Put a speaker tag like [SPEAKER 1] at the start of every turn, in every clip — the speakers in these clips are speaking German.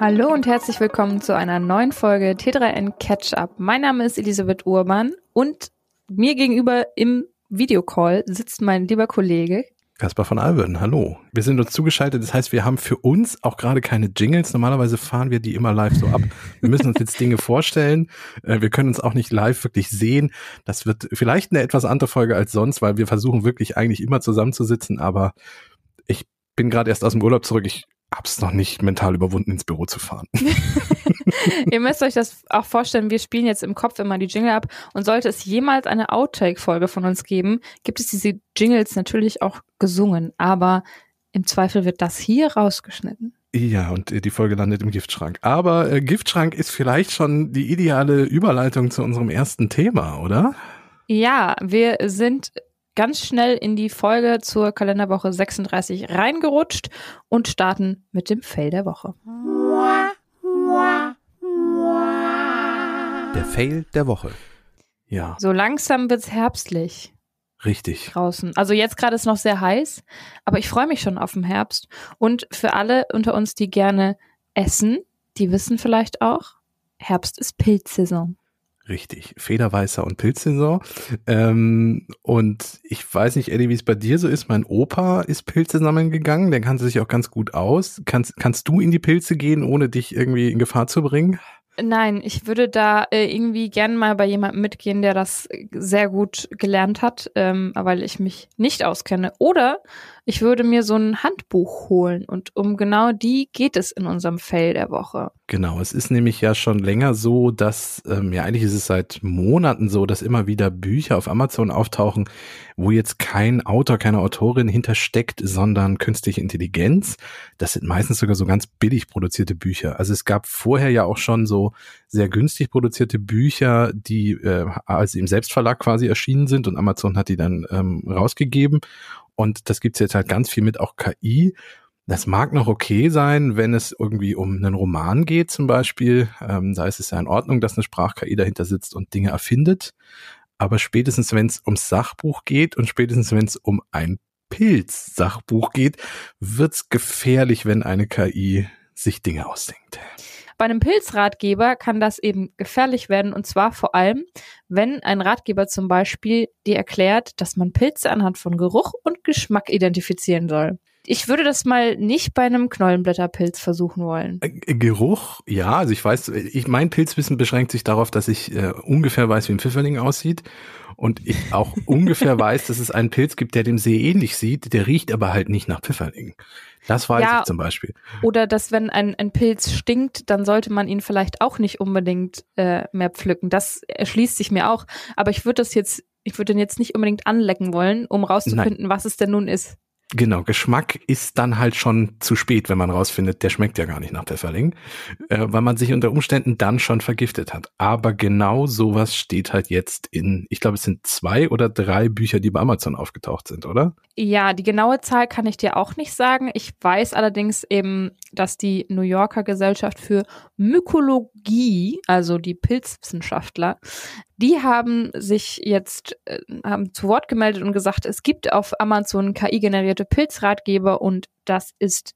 [SPEAKER 1] Hallo und herzlich willkommen zu einer neuen Folge T3N Catch Up. Mein Name ist Elisabeth Urban und mir gegenüber im Videocall sitzt mein lieber Kollege
[SPEAKER 2] Kaspar von Alben, hallo. Wir sind uns zugeschaltet, das heißt, wir haben für uns auch gerade keine Jingles. Normalerweise fahren wir die immer live so ab. Wir müssen uns jetzt Dinge vorstellen. Äh, wir können uns auch nicht live wirklich sehen. Das wird vielleicht eine etwas andere Folge als sonst, weil wir versuchen wirklich eigentlich immer zusammenzusitzen, aber ich bin gerade erst aus dem Urlaub zurück. Ich hab's noch nicht mental überwunden, ins Büro zu fahren.
[SPEAKER 1] Ihr müsst euch das auch vorstellen, wir spielen jetzt im Kopf immer die Jingle ab und sollte es jemals eine Outtake-Folge von uns geben, gibt es diese Jingles natürlich auch gesungen, aber im Zweifel wird das hier rausgeschnitten.
[SPEAKER 2] Ja, und die Folge landet im Giftschrank. Aber äh, Giftschrank ist vielleicht schon die ideale Überleitung zu unserem ersten Thema, oder?
[SPEAKER 1] Ja, wir sind ganz schnell in die Folge zur Kalenderwoche 36 reingerutscht und starten mit dem Fail der Woche.
[SPEAKER 2] Der Fail der Woche. Ja.
[SPEAKER 1] So langsam wird's herbstlich.
[SPEAKER 2] Richtig.
[SPEAKER 1] Draußen. Also jetzt gerade ist noch sehr heiß, aber ich freue mich schon auf den Herbst. Und für alle unter uns, die gerne essen, die wissen vielleicht auch, Herbst ist Pilzsaison.
[SPEAKER 2] Richtig, Federweißer und Pilzsaison. Ähm, und ich weiß nicht, Eddie, wie es bei dir so ist. Mein Opa ist Pilze sammeln gegangen, der kannte sich auch ganz gut aus. Kannst, kannst du in die Pilze gehen, ohne dich irgendwie in Gefahr zu bringen?
[SPEAKER 1] Nein, ich würde da äh, irgendwie gern mal bei jemandem mitgehen, der das sehr gut gelernt hat, ähm, weil ich mich nicht auskenne. Oder ich würde mir so ein Handbuch holen und um genau die geht es in unserem Fail der Woche.
[SPEAKER 2] Genau, es ist nämlich ja schon länger so, dass, ähm, ja eigentlich ist es seit Monaten so, dass immer wieder Bücher auf Amazon auftauchen, wo jetzt kein Autor, keine Autorin hintersteckt, sondern künstliche Intelligenz. Das sind meistens sogar so ganz billig produzierte Bücher. Also es gab vorher ja auch schon so sehr günstig produzierte Bücher, die äh, als im Selbstverlag quasi erschienen sind und Amazon hat die dann ähm, rausgegeben. Und das gibt's jetzt halt ganz viel mit auch KI. Das mag noch okay sein, wenn es irgendwie um einen Roman geht zum Beispiel. Ähm, da ist es ja in Ordnung, dass eine Sprach-KI dahinter sitzt und Dinge erfindet. Aber spätestens, wenn es ums Sachbuch geht und spätestens, wenn es um ein Pilz-Sachbuch geht, wird's gefährlich, wenn eine KI sich Dinge ausdenkt.
[SPEAKER 1] Bei einem Pilzratgeber kann das eben gefährlich werden und zwar vor allem, wenn ein Ratgeber zum Beispiel dir erklärt, dass man Pilze anhand von Geruch und Geschmack identifizieren soll. Ich würde das mal nicht bei einem Knollenblätterpilz versuchen wollen.
[SPEAKER 2] Äh, Geruch, ja, also ich weiß, ich mein Pilzwissen beschränkt sich darauf, dass ich äh, ungefähr weiß, wie ein Pfifferling aussieht und ich auch ungefähr weiß, dass es einen Pilz gibt, der dem See ähnlich sieht, der riecht aber halt nicht nach Pfifferlingen. Das weiß ja, ich zum Beispiel.
[SPEAKER 1] Oder dass wenn ein, ein Pilz stinkt, dann sollte man ihn vielleicht auch nicht unbedingt äh, mehr pflücken. Das erschließt sich mir auch. Aber ich würde das jetzt, ich würde den jetzt nicht unbedingt anlecken wollen, um rauszufinden, Nein. was es denn nun ist.
[SPEAKER 2] Genau, Geschmack ist dann halt schon zu spät, wenn man rausfindet, der schmeckt ja gar nicht nach Pfefferling, äh, weil man sich unter Umständen dann schon vergiftet hat. Aber genau sowas steht halt jetzt in, ich glaube, es sind zwei oder drei Bücher, die bei Amazon aufgetaucht sind, oder?
[SPEAKER 1] Ja, die genaue Zahl kann ich dir auch nicht sagen. Ich weiß allerdings eben, dass die New Yorker Gesellschaft für Mykologie, also die Pilzwissenschaftler, die haben sich jetzt äh, haben zu Wort gemeldet und gesagt, es gibt auf Amazon KI-generierte Pilzratgeber und das ist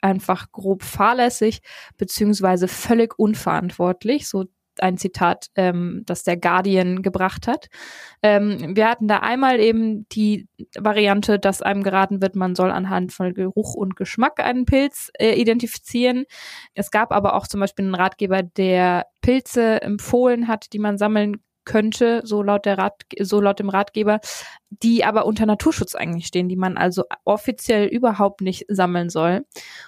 [SPEAKER 1] einfach grob fahrlässig beziehungsweise völlig unverantwortlich. So ein Zitat, ähm, das der Guardian gebracht hat. Ähm, wir hatten da einmal eben die Variante, dass einem geraten wird, man soll anhand von Geruch und Geschmack einen Pilz äh, identifizieren. Es gab aber auch zum Beispiel einen Ratgeber, der Pilze empfohlen hat, die man sammeln könnte, so laut der Rat, so laut dem Ratgeber, die aber unter Naturschutz eigentlich stehen, die man also offiziell überhaupt nicht sammeln soll.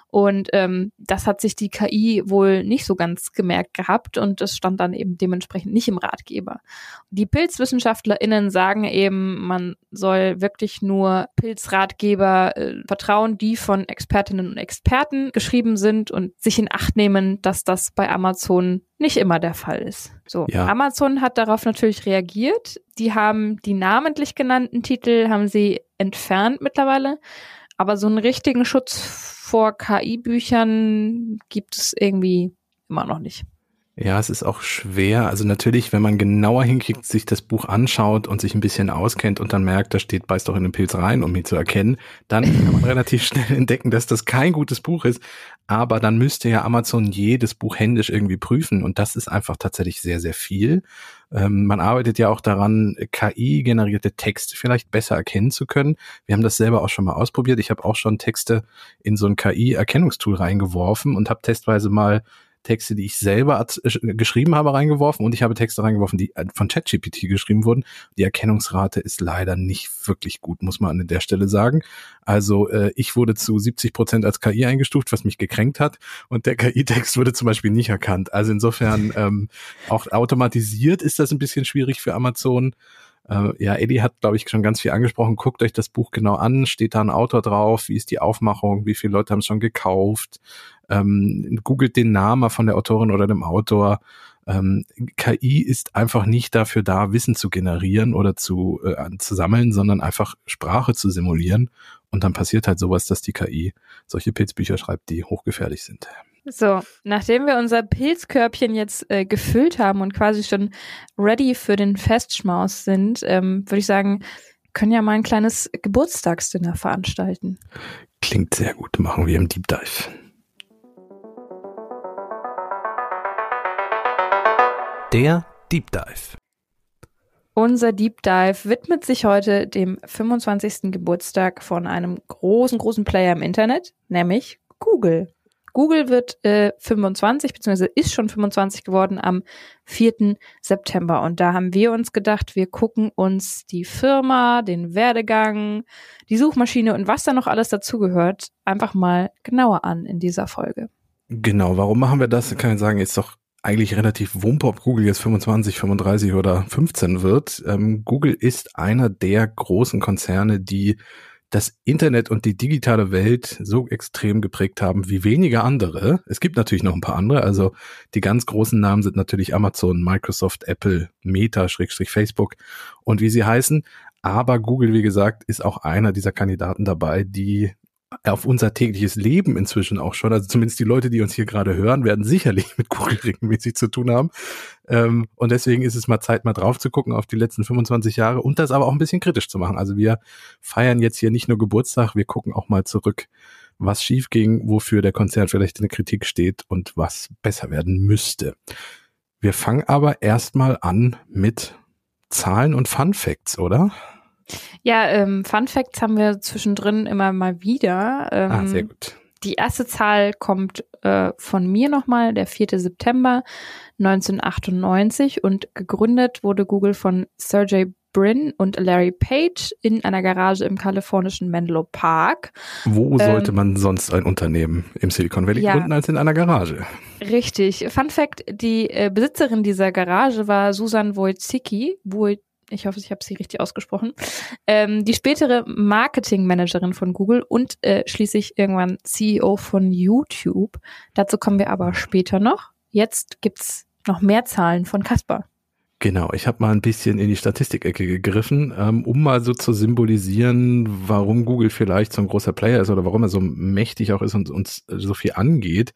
[SPEAKER 1] Und ähm, das hat sich die KI wohl nicht so ganz gemerkt gehabt und das stand dann eben dementsprechend nicht im Ratgeber. Die PilzwissenschaftlerInnen sagen eben, man soll wirklich nur Pilzratgeber äh, vertrauen, die von Expertinnen und Experten geschrieben sind und sich in Acht nehmen, dass das bei Amazon nicht immer der Fall ist. So, ja. Amazon hat darauf natürlich reagiert. Die haben die namentlich genannten Titel haben sie entfernt mittlerweile, aber so einen richtigen Schutz vor KI-Büchern gibt es irgendwie immer noch nicht.
[SPEAKER 2] Ja, es ist auch schwer. Also natürlich, wenn man genauer hinkriegt, sich das Buch anschaut und sich ein bisschen auskennt und dann merkt, da steht, beißt doch in den Pilz rein, um ihn zu erkennen, dann kann man relativ schnell entdecken, dass das kein gutes Buch ist. Aber dann müsste ja Amazon jedes Buch händisch irgendwie prüfen und das ist einfach tatsächlich sehr, sehr viel. Ähm, man arbeitet ja auch daran, KI-generierte Texte vielleicht besser erkennen zu können. Wir haben das selber auch schon mal ausprobiert. Ich habe auch schon Texte in so ein KI-Erkennungstool reingeworfen und habe testweise mal Texte, die ich selber äh, geschrieben habe, reingeworfen und ich habe Texte reingeworfen, die äh, von ChatGPT geschrieben wurden. Die Erkennungsrate ist leider nicht wirklich gut, muss man an der Stelle sagen. Also äh, ich wurde zu 70 Prozent als KI eingestuft, was mich gekränkt hat und der KI-Text wurde zum Beispiel nicht erkannt. Also insofern ähm, auch automatisiert ist das ein bisschen schwierig für Amazon. Äh, ja, Eddie hat, glaube ich, schon ganz viel angesprochen. Guckt euch das Buch genau an. Steht da ein Autor drauf? Wie ist die Aufmachung? Wie viele Leute haben es schon gekauft? Ähm, googelt den Namen von der Autorin oder dem Autor. Ähm, KI ist einfach nicht dafür da, Wissen zu generieren oder zu, äh, zu sammeln, sondern einfach Sprache zu simulieren. Und dann passiert halt sowas, dass die KI solche Pilzbücher schreibt, die hochgefährlich sind.
[SPEAKER 1] So, nachdem wir unser Pilzkörbchen jetzt äh, gefüllt haben und quasi schon ready für den Festschmaus sind, ähm, würde ich sagen, können ja mal ein kleines Geburtstagsdinner veranstalten.
[SPEAKER 2] Klingt sehr gut, machen wir im Deep Dive. Der Deep Dive.
[SPEAKER 1] Unser Deep Dive widmet sich heute dem 25. Geburtstag von einem großen, großen Player im Internet, nämlich Google. Google wird äh, 25, beziehungsweise ist schon 25 geworden am 4. September. Und da haben wir uns gedacht, wir gucken uns die Firma, den Werdegang, die Suchmaschine und was da noch alles dazugehört, einfach mal genauer an in dieser Folge.
[SPEAKER 2] Genau, warum machen wir das? Kann ich sagen, ist doch eigentlich relativ wumpe, ob Google jetzt 25, 35 oder 15 wird. Ähm, Google ist einer der großen Konzerne, die das Internet und die digitale Welt so extrem geprägt haben wie wenige andere. Es gibt natürlich noch ein paar andere. Also die ganz großen Namen sind natürlich Amazon, Microsoft, Apple, Meta, Schrägstrich Facebook und wie sie heißen. Aber Google, wie gesagt, ist auch einer dieser Kandidaten dabei, die auf unser tägliches Leben inzwischen auch schon, also zumindest die Leute, die uns hier gerade hören, werden sicherlich mit Google regelmäßig zu tun haben. Ähm, und deswegen ist es mal Zeit, mal drauf zu gucken auf die letzten 25 Jahre und das aber auch ein bisschen kritisch zu machen. Also wir feiern jetzt hier nicht nur Geburtstag, wir gucken auch mal zurück, was schief ging, wofür der Konzern vielleicht in der Kritik steht und was besser werden müsste. Wir fangen aber erstmal an mit Zahlen und Fun Facts, oder?
[SPEAKER 1] Ja, ähm, Fun Facts haben wir zwischendrin immer mal wieder. Ähm,
[SPEAKER 2] ah, sehr gut.
[SPEAKER 1] Die erste Zahl kommt äh, von mir nochmal, der 4. September 1998 und gegründet wurde Google von Sergey Brin und Larry Page in einer Garage im kalifornischen Menlo Park.
[SPEAKER 2] Wo sollte ähm, man sonst ein Unternehmen im Silicon Valley ja, gründen als in einer Garage?
[SPEAKER 1] Richtig. Fun Fact, die äh, Besitzerin dieser Garage war Susan Wojcicki, Woj ich hoffe, ich habe sie richtig ausgesprochen, ähm, die spätere Marketingmanagerin von Google und äh, schließlich irgendwann CEO von YouTube. Dazu kommen wir aber später noch. Jetzt gibt's noch mehr Zahlen von Caspar.
[SPEAKER 2] Genau, ich habe mal ein bisschen in die Statistikecke gegriffen, ähm, um mal so zu symbolisieren, warum Google vielleicht so ein großer Player ist oder warum er so mächtig auch ist und uns so viel angeht.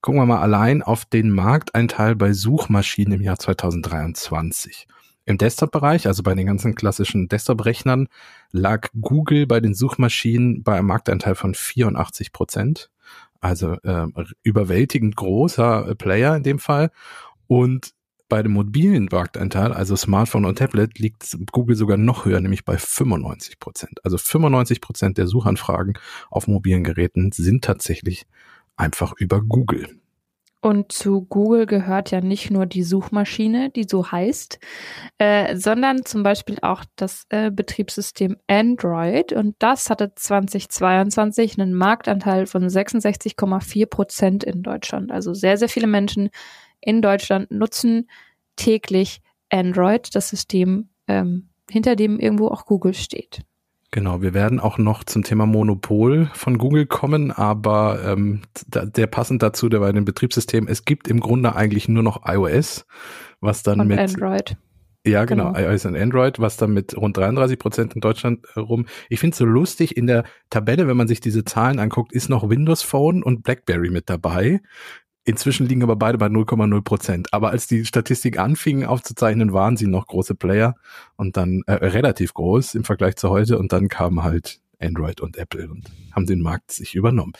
[SPEAKER 2] Gucken wir mal allein auf den Markteinteil bei Suchmaschinen im Jahr 2023. Im Desktop-Bereich, also bei den ganzen klassischen Desktop-Rechnern, lag Google bei den Suchmaschinen bei einem Marktanteil von 84 Prozent. Also äh, überwältigend großer äh, Player in dem Fall. Und bei dem mobilen Marktanteil, also Smartphone und Tablet, liegt Google sogar noch höher, nämlich bei 95 Prozent. Also 95 Prozent der Suchanfragen auf mobilen Geräten sind tatsächlich einfach über Google.
[SPEAKER 1] Und zu Google gehört ja nicht nur die Suchmaschine, die so heißt, äh, sondern zum Beispiel auch das äh, Betriebssystem Android. Und das hatte 2022 einen Marktanteil von 66,4 Prozent in Deutschland. Also sehr, sehr viele Menschen in Deutschland nutzen täglich Android, das System, ähm, hinter dem irgendwo auch Google steht.
[SPEAKER 2] Genau, wir werden auch noch zum Thema Monopol von Google kommen, aber ähm, da, der passend dazu, der bei den Betriebssystemen, es gibt im Grunde eigentlich nur noch iOS, was dann und mit
[SPEAKER 1] Android.
[SPEAKER 2] Ja, genau, genau, iOS und Android, was dann mit rund 33 Prozent in Deutschland äh, rum. Ich finde es so lustig, in der Tabelle, wenn man sich diese Zahlen anguckt, ist noch Windows Phone und BlackBerry mit dabei. Inzwischen liegen aber beide bei 0,0 Prozent. Aber als die Statistik anfingen aufzuzeichnen, waren sie noch große Player und dann äh, relativ groß im Vergleich zu heute. Und dann kamen halt Android und Apple und haben den Markt sich übernommen.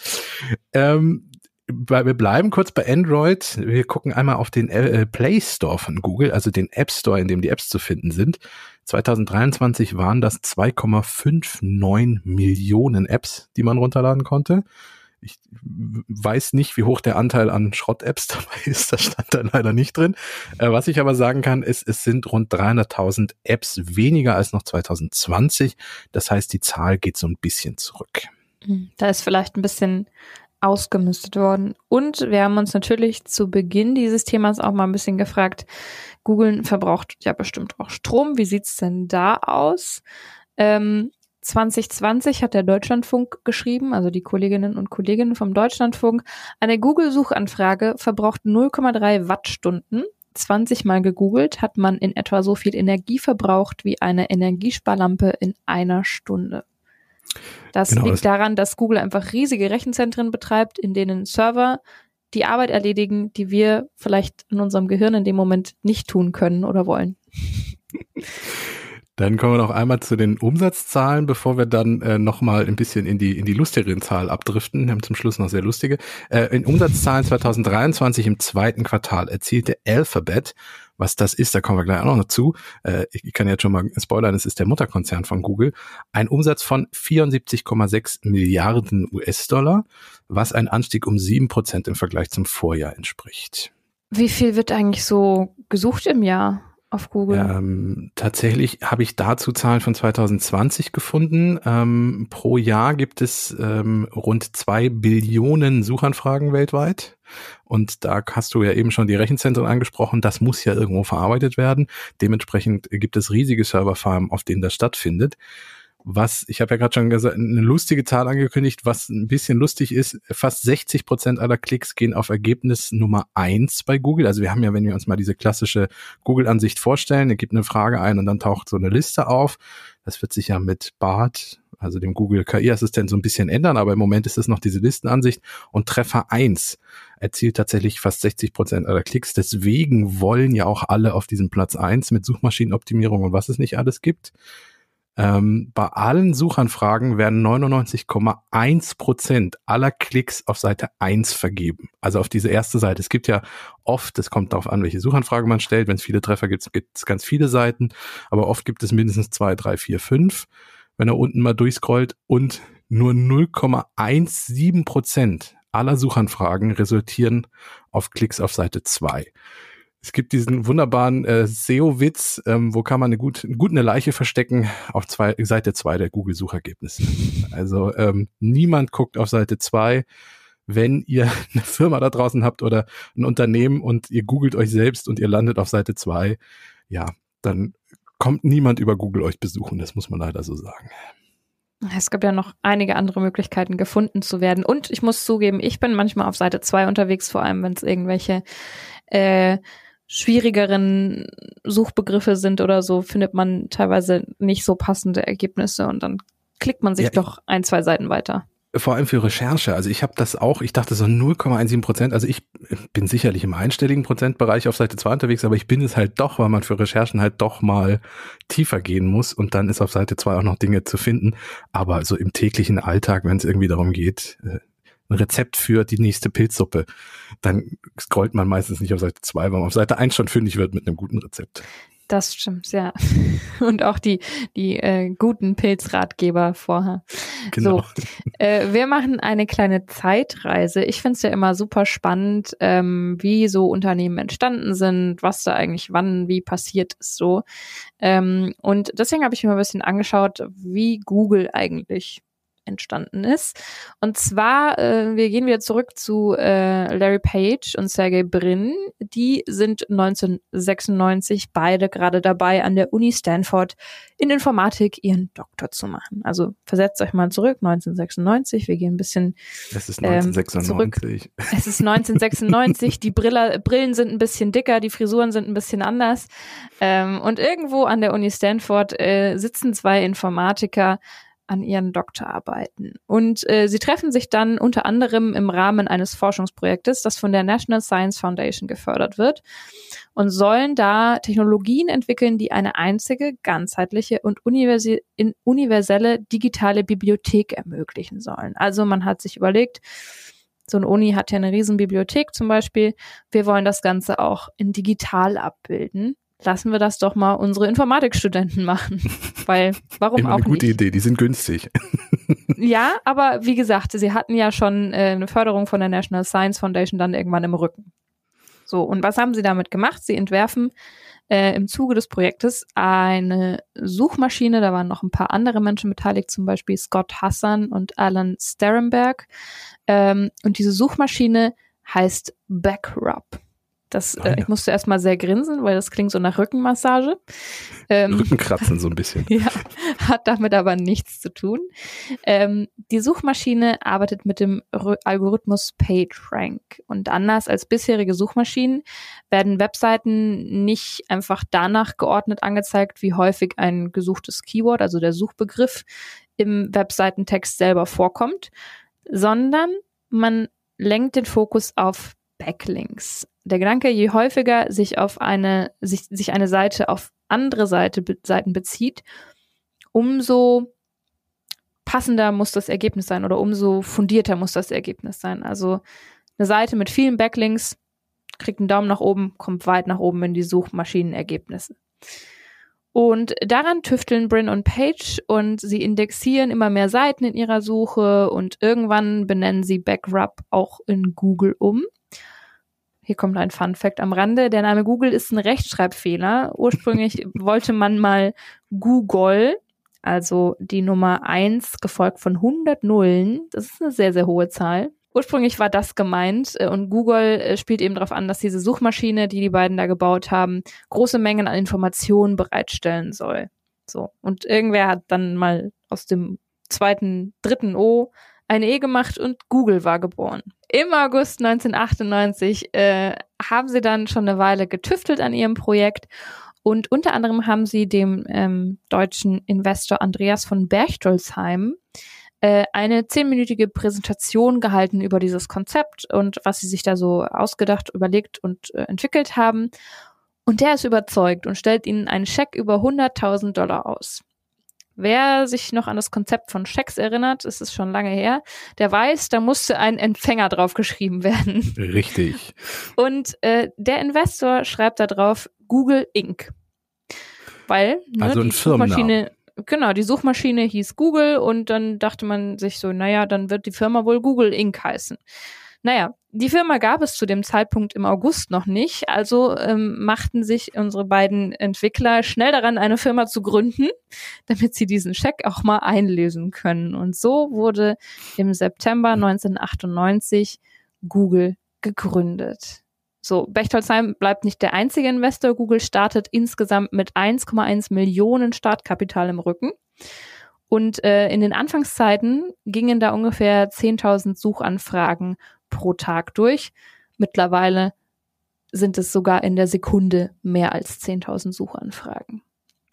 [SPEAKER 2] Ähm, wir bleiben kurz bei Android. Wir gucken einmal auf den äh, Play Store von Google, also den App Store, in dem die Apps zu finden sind. 2023 waren das 2,59 Millionen Apps, die man runterladen konnte. Ich weiß nicht, wie hoch der Anteil an Schrott-Apps dabei ist, das stand da leider nicht drin. Äh, was ich aber sagen kann, ist, es sind rund 300.000 Apps weniger als noch 2020. Das heißt, die Zahl geht so ein bisschen zurück.
[SPEAKER 1] Hm, da ist vielleicht ein bisschen ausgemistet worden. Und wir haben uns natürlich zu Beginn dieses Themas auch mal ein bisschen gefragt, Google verbraucht ja bestimmt auch Strom. Wie sieht's denn da aus? Ähm, 2020 hat der Deutschlandfunk geschrieben, also die Kolleginnen und Kollegen vom Deutschlandfunk, eine Google-Suchanfrage verbraucht 0,3 Wattstunden. 20 Mal gegoogelt hat man in etwa so viel Energie verbraucht wie eine Energiesparlampe in einer Stunde. Das genau, liegt das daran, dass Google einfach riesige Rechenzentren betreibt, in denen Server die Arbeit erledigen, die wir vielleicht in unserem Gehirn in dem Moment nicht tun können oder wollen.
[SPEAKER 2] Dann kommen wir noch einmal zu den Umsatzzahlen, bevor wir dann äh, nochmal ein bisschen in die, in die lustigeren Zahlen abdriften. Wir haben zum Schluss noch sehr lustige. Äh, in Umsatzzahlen 2023 im zweiten Quartal erzielte Alphabet was das ist, da kommen wir gleich auch noch dazu. Äh, ich kann jetzt schon mal spoilern, es ist der Mutterkonzern von Google. Ein Umsatz von 74,6 Milliarden US-Dollar, was ein Anstieg um sieben Prozent im Vergleich zum Vorjahr entspricht.
[SPEAKER 1] Wie viel wird eigentlich so gesucht im Jahr? Auf Google?
[SPEAKER 2] Ähm, tatsächlich habe ich dazu Zahlen von 2020 gefunden. Ähm, pro Jahr gibt es ähm, rund zwei Billionen Suchanfragen weltweit. Und da hast du ja eben schon die Rechenzentren angesprochen. Das muss ja irgendwo verarbeitet werden. Dementsprechend gibt es riesige Serverfarmen, auf denen das stattfindet was, ich habe ja gerade schon gesagt, eine lustige Zahl angekündigt, was ein bisschen lustig ist, fast 60 Prozent aller Klicks gehen auf Ergebnis Nummer eins bei Google. Also wir haben ja, wenn wir uns mal diese klassische Google-Ansicht vorstellen, er gibt eine Frage ein und dann taucht so eine Liste auf. Das wird sich ja mit Bart, also dem Google KI-Assistent, so ein bisschen ändern, aber im Moment ist es noch diese Listenansicht und Treffer eins erzielt tatsächlich fast 60 Prozent aller Klicks. Deswegen wollen ja auch alle auf diesem Platz eins mit Suchmaschinenoptimierung und was es nicht alles gibt. Ähm, bei allen Suchanfragen werden 99,1 Prozent aller Klicks auf Seite 1 vergeben. Also auf diese erste Seite. Es gibt ja oft, es kommt darauf an, welche Suchanfrage man stellt. Wenn es viele Treffer gibt, gibt es ganz viele Seiten. Aber oft gibt es mindestens zwei, drei, vier, fünf. Wenn er unten mal durchscrollt und nur 0,17 Prozent aller Suchanfragen resultieren auf Klicks auf Seite 2. Es gibt diesen wunderbaren äh, SEO-Witz, ähm, wo kann man eine gut, gut eine Leiche verstecken auf zwei, Seite zwei der Google-Suchergebnisse. Also ähm, niemand guckt auf Seite zwei. Wenn ihr eine Firma da draußen habt oder ein Unternehmen und ihr googelt euch selbst und ihr landet auf Seite zwei, ja, dann kommt niemand über Google euch besuchen. Das muss man leider so sagen.
[SPEAKER 1] Es gibt ja noch einige andere Möglichkeiten gefunden zu werden. Und ich muss zugeben, ich bin manchmal auf Seite zwei unterwegs, vor allem wenn es irgendwelche äh, schwierigeren Suchbegriffe sind oder so, findet man teilweise nicht so passende Ergebnisse und dann klickt man sich ja, doch ein, zwei Seiten weiter.
[SPEAKER 2] Vor allem für Recherche. Also ich habe das auch, ich dachte so 0,17 Prozent. Also ich bin sicherlich im einstelligen Prozentbereich auf Seite 2 unterwegs, aber ich bin es halt doch, weil man für Recherchen halt doch mal tiefer gehen muss und dann ist auf Seite 2 auch noch Dinge zu finden. Aber so im täglichen Alltag, wenn es irgendwie darum geht, äh, ein Rezept für die nächste Pilzsuppe, dann scrollt man meistens nicht auf Seite 2, weil man auf Seite 1 schon fündig wird mit einem guten Rezept.
[SPEAKER 1] Das stimmt, ja. Und auch die, die äh, guten Pilzratgeber vorher. Genau. So, äh, wir machen eine kleine Zeitreise. Ich finde es ja immer super spannend, ähm, wie so Unternehmen entstanden sind, was da eigentlich wann, wie passiert ist so. Ähm, und deswegen habe ich mir ein bisschen angeschaut, wie Google eigentlich entstanden ist. Und zwar, äh, wir gehen wieder zurück zu äh, Larry Page und Sergey Brin. Die sind 1996 beide gerade dabei, an der Uni Stanford in Informatik ihren Doktor zu machen. Also versetzt euch mal zurück, 1996. Wir gehen ein bisschen
[SPEAKER 2] es ist 1996.
[SPEAKER 1] Ähm, es ist 1996. die Brille, Brillen sind ein bisschen dicker, die Frisuren sind ein bisschen anders. Ähm, und irgendwo an der Uni Stanford äh, sitzen zwei Informatiker an ihren Doktorarbeiten. Und äh, sie treffen sich dann unter anderem im Rahmen eines Forschungsprojektes, das von der National Science Foundation gefördert wird und sollen da Technologien entwickeln, die eine einzige, ganzheitliche und universelle digitale Bibliothek ermöglichen sollen. Also man hat sich überlegt, So eine Uni hat ja eine riesen Bibliothek zum Beispiel. Wir wollen das Ganze auch in digital abbilden. Lassen wir das doch mal unsere Informatikstudenten machen. Weil, warum
[SPEAKER 2] Immer
[SPEAKER 1] auch
[SPEAKER 2] eine gute
[SPEAKER 1] nicht?
[SPEAKER 2] Idee, die sind günstig.
[SPEAKER 1] Ja, aber wie gesagt, sie hatten ja schon äh, eine Förderung von der National Science Foundation dann irgendwann im Rücken. So, und was haben sie damit gemacht? Sie entwerfen äh, im Zuge des Projektes eine Suchmaschine, da waren noch ein paar andere Menschen beteiligt, zum Beispiel Scott Hassan und Alan Sterenberg. Ähm, und diese Suchmaschine heißt Backrub. Das,
[SPEAKER 2] Ah,
[SPEAKER 1] äh, ich musste erstmal sehr grinsen, weil das klingt so nach Rückenmassage. Ähm,
[SPEAKER 2] Rückenkratzen so ein bisschen.
[SPEAKER 1] ja, hat damit aber nichts zu tun. Ähm, die Suchmaschine arbeitet mit dem Rö- Algorithmus PageRank. Und anders als bisherige Suchmaschinen werden Webseiten nicht einfach danach geordnet angezeigt, wie häufig ein gesuchtes Keyword, also der Suchbegriff, im Webseitentext selber vorkommt, sondern man lenkt den Fokus auf Backlinks. Der Gedanke, je häufiger sich auf eine, sich, sich eine Seite auf andere Seite, be Seiten bezieht, umso passender muss das Ergebnis sein oder umso fundierter muss das Ergebnis sein. Also eine Seite mit vielen Backlinks kriegt einen Daumen nach oben, kommt weit nach oben in die Suchmaschinenergebnisse. Und daran tüfteln Brin und Page und sie indexieren immer mehr Seiten in ihrer Suche und irgendwann benennen sie Backrub auch in Google um. Hier kommt ein Fun Fact am Rande. Der Name Google ist ein Rechtschreibfehler. Ursprünglich wollte man mal Google, also die Nummer eins gefolgt von 100 Nullen. Das ist eine sehr, sehr hohe Zahl. Ursprünglich war das gemeint äh, und Google äh, spielt eben darauf an, dass diese Suchmaschine, die die beiden da gebaut haben, große Mengen an Informationen bereitstellen soll. So. Und irgendwer hat dann mal aus dem zweiten, dritten O eine E gemacht und Google war geboren. Im August 1998 äh, haben sie dann schon eine Weile getüftelt an ihrem Projekt und unter anderem haben sie dem ähm, deutschen Investor Andreas von Berchtoldsheim äh, eine zehnminütige Präsentation gehalten über dieses Konzept und was sie sich da so ausgedacht, überlegt und äh, entwickelt haben. Und der ist überzeugt und stellt ihnen einen Scheck über 100.000 Dollar aus. Wer sich noch an das Konzept von Schecks erinnert, es ist schon lange her, der weiß, da musste ein Empfänger draufgeschrieben werden.
[SPEAKER 2] Richtig.
[SPEAKER 1] Und äh, der Investor schreibt da drauf Google Inc. Weil ne,
[SPEAKER 2] Also
[SPEAKER 1] die Suchmaschine, genau, die Suchmaschine hieß Google und dann dachte man sich so, naja, dann wird die Firma wohl Google Inc. heißen. Naja, die Firma gab es zu dem Zeitpunkt im August noch nicht, also ähm, machten sich unsere beiden Entwickler schnell daran, eine Firma zu gründen, damit sie diesen Scheck auch mal einlösen können. Und so wurde im September 1998 Google gegründet. So, Bechtolzheim bleibt nicht der einzige Investor. Google startet insgesamt mit 1,1 Millionen Startkapital im Rücken. Und äh, in den Anfangszeiten gingen da ungefähr 10.000 Suchanfragen pro Tag durch. Mittlerweile sind es sogar in der Sekunde mehr als 10.000 Suchanfragen.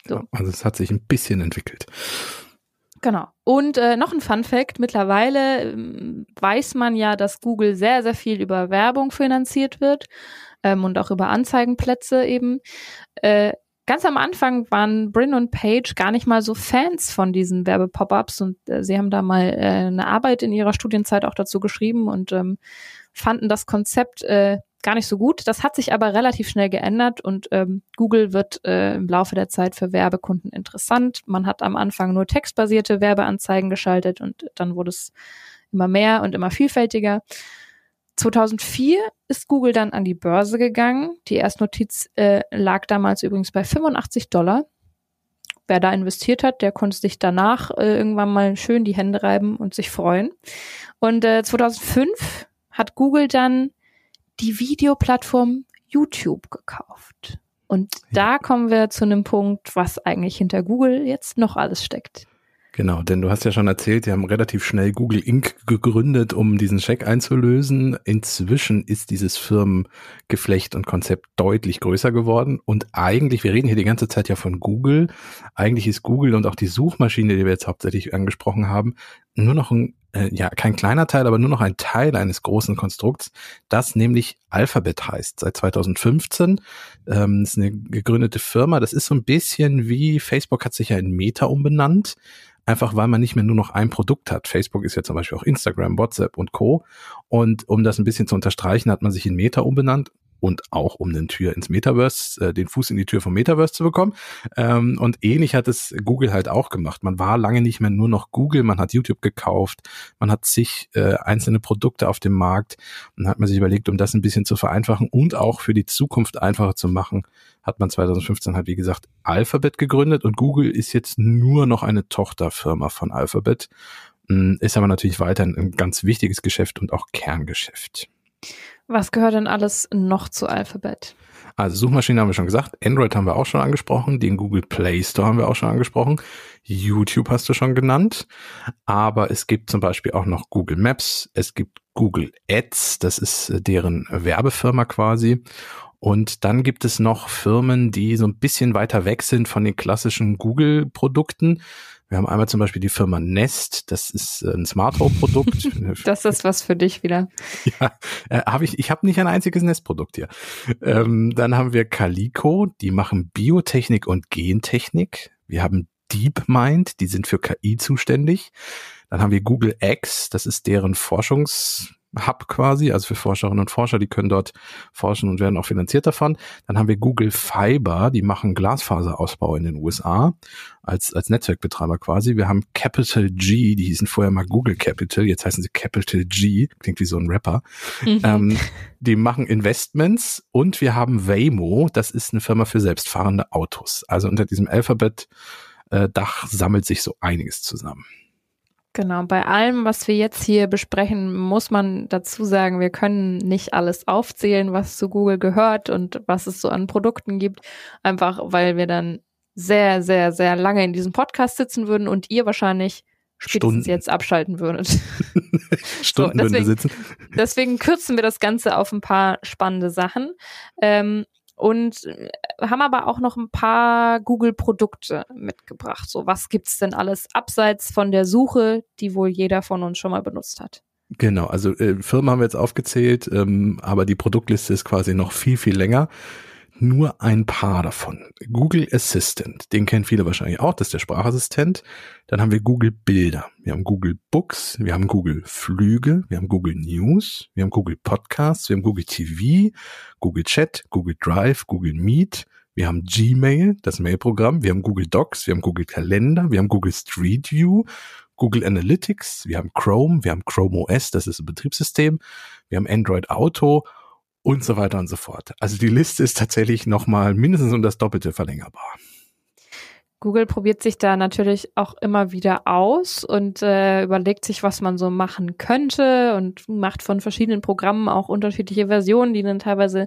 [SPEAKER 1] So.
[SPEAKER 2] Ja, also es hat sich ein bisschen entwickelt.
[SPEAKER 1] Genau. Und äh, noch ein Fun Fact, mittlerweile ähm, weiß man ja, dass Google sehr, sehr viel über Werbung finanziert wird ähm, und auch über Anzeigenplätze eben. Äh, ganz am Anfang waren Bryn und Page gar nicht mal so Fans von diesen Werbe-Pop-Ups und äh, sie haben da mal äh, eine Arbeit in ihrer Studienzeit auch dazu geschrieben und ähm, fanden das Konzept äh, gar nicht so gut. Das hat sich aber relativ schnell geändert und ähm, Google wird äh, im Laufe der Zeit für Werbekunden interessant. Man hat am Anfang nur textbasierte Werbeanzeigen geschaltet und dann wurde es immer mehr und immer vielfältiger. 2004 ist Google dann an die Börse gegangen. Die Erstnotiz äh, lag damals übrigens bei 85 Dollar. Wer da investiert hat, der konnte sich danach äh, irgendwann mal schön die Hände reiben und sich freuen. Und äh, 2005 hat Google dann die Videoplattform YouTube gekauft. Und da kommen wir zu einem Punkt, was eigentlich hinter Google jetzt noch alles steckt.
[SPEAKER 2] Genau, denn du hast ja schon erzählt, die haben relativ schnell Google Inc. gegründet, um diesen Scheck einzulösen. Inzwischen ist dieses Firmengeflecht und Konzept deutlich größer geworden. Und eigentlich, wir reden hier die ganze Zeit ja von Google, eigentlich ist Google und auch die Suchmaschine, die wir jetzt hauptsächlich angesprochen haben, nur noch ein äh, ja kein kleiner Teil, aber nur noch ein Teil eines großen Konstrukts, das nämlich Alphabet heißt. Seit 2015 ähm, ist eine gegründete Firma. Das ist so ein bisschen wie Facebook hat sich ja in Meta umbenannt einfach weil man nicht mehr nur noch ein Produkt hat. Facebook ist ja zum Beispiel auch Instagram, WhatsApp und Co. Und um das ein bisschen zu unterstreichen, hat man sich in Meta umbenannt und auch um den Tür ins Metaverse, äh, den Fuß in die Tür vom Metaverse zu bekommen. Ähm, und ähnlich hat es Google halt auch gemacht. Man war lange nicht mehr nur noch Google, man hat YouTube gekauft, man hat sich äh, einzelne Produkte auf dem Markt und hat man sich überlegt, um das ein bisschen zu vereinfachen und auch für die Zukunft einfacher zu machen, hat man 2015 halt, wie gesagt, Alphabet gegründet und Google ist jetzt nur noch eine Tochterfirma von Alphabet, hm, ist aber natürlich weiterhin ein ganz wichtiges Geschäft und auch Kerngeschäft.
[SPEAKER 1] Was gehört denn alles noch zu Alphabet?
[SPEAKER 2] Also Suchmaschinen haben wir schon gesagt, Android haben wir auch schon angesprochen, den Google Play Store haben wir auch schon angesprochen, YouTube hast du schon genannt, aber es gibt zum Beispiel auch noch Google Maps, es gibt Google Ads, das ist äh, deren Werbefirma quasi. Und dann gibt es noch Firmen, die so ein bisschen weiter weg sind von den klassischen Google-Produkten. Wir haben einmal zum Beispiel die Firma Nest, das ist ein Smart Home Produkt.
[SPEAKER 1] das ist was für dich wieder.
[SPEAKER 2] Ja, äh, habe ich. Ich habe nicht ein einziges Nest-Produkt hier. Ähm, dann haben wir Calico, die machen Biotechnik und Gentechnik. Wir haben DeepMind, die sind für KI zuständig. Dann haben wir Google X, das ist deren Forschungs Hub quasi, also für Forscherinnen und Forscher, die können dort forschen und werden auch finanziert davon. Dann haben wir Google Fiber, die machen Glasfaserausbau in den USA als, als Netzwerkbetreiber quasi. Wir haben Capital G, die hießen vorher mal Google Capital, jetzt heißen sie Capital G, klingt wie so ein Rapper. Mhm. Ähm, die machen Investments und wir haben Waymo, das ist eine Firma für selbstfahrende Autos. Also unter diesem Alphabet-Dach äh, sammelt sich so einiges zusammen.
[SPEAKER 1] Genau, bei allem, was wir jetzt hier besprechen, muss man dazu sagen, wir können nicht alles aufzählen, was zu Google gehört und was es so an Produkten gibt, einfach weil wir dann sehr, sehr, sehr lange in diesem Podcast sitzen würden und ihr wahrscheinlich spätestens Stunden. jetzt abschalten würdet.
[SPEAKER 2] Stunden so, deswegen, würden wir sitzen.
[SPEAKER 1] Deswegen kürzen wir das Ganze auf ein paar spannende Sachen. Ähm, und äh, haben aber auch noch ein paar Google-Produkte mitgebracht. So, was gibt's denn alles abseits von der Suche, die wohl jeder von uns schon mal benutzt hat?
[SPEAKER 2] Genau, also äh, Firmen haben wir jetzt aufgezählt, ähm, aber die Produktliste ist quasi noch viel, viel länger nur ein paar davon. Google Assistant, den kennen viele wahrscheinlich auch, das ist der Sprachassistent. Dann haben wir Google Bilder, wir haben Google Books, wir haben Google Flüge, wir haben Google News, wir haben Google Podcasts, wir haben Google TV, Google Chat, Google Drive, Google Meet, wir haben Gmail, das Mailprogramm, wir haben Google Docs, wir haben Google Kalender, wir haben Google Street View, Google Analytics, wir haben Chrome, wir haben Chrome OS, das ist ein Betriebssystem, wir haben Android Auto und so weiter und so fort. Also die Liste ist tatsächlich nochmal mindestens um das Doppelte verlängerbar.
[SPEAKER 1] Google probiert sich da natürlich auch immer wieder aus und äh, überlegt sich, was man so machen könnte und macht von verschiedenen Programmen auch unterschiedliche Versionen, die dann teilweise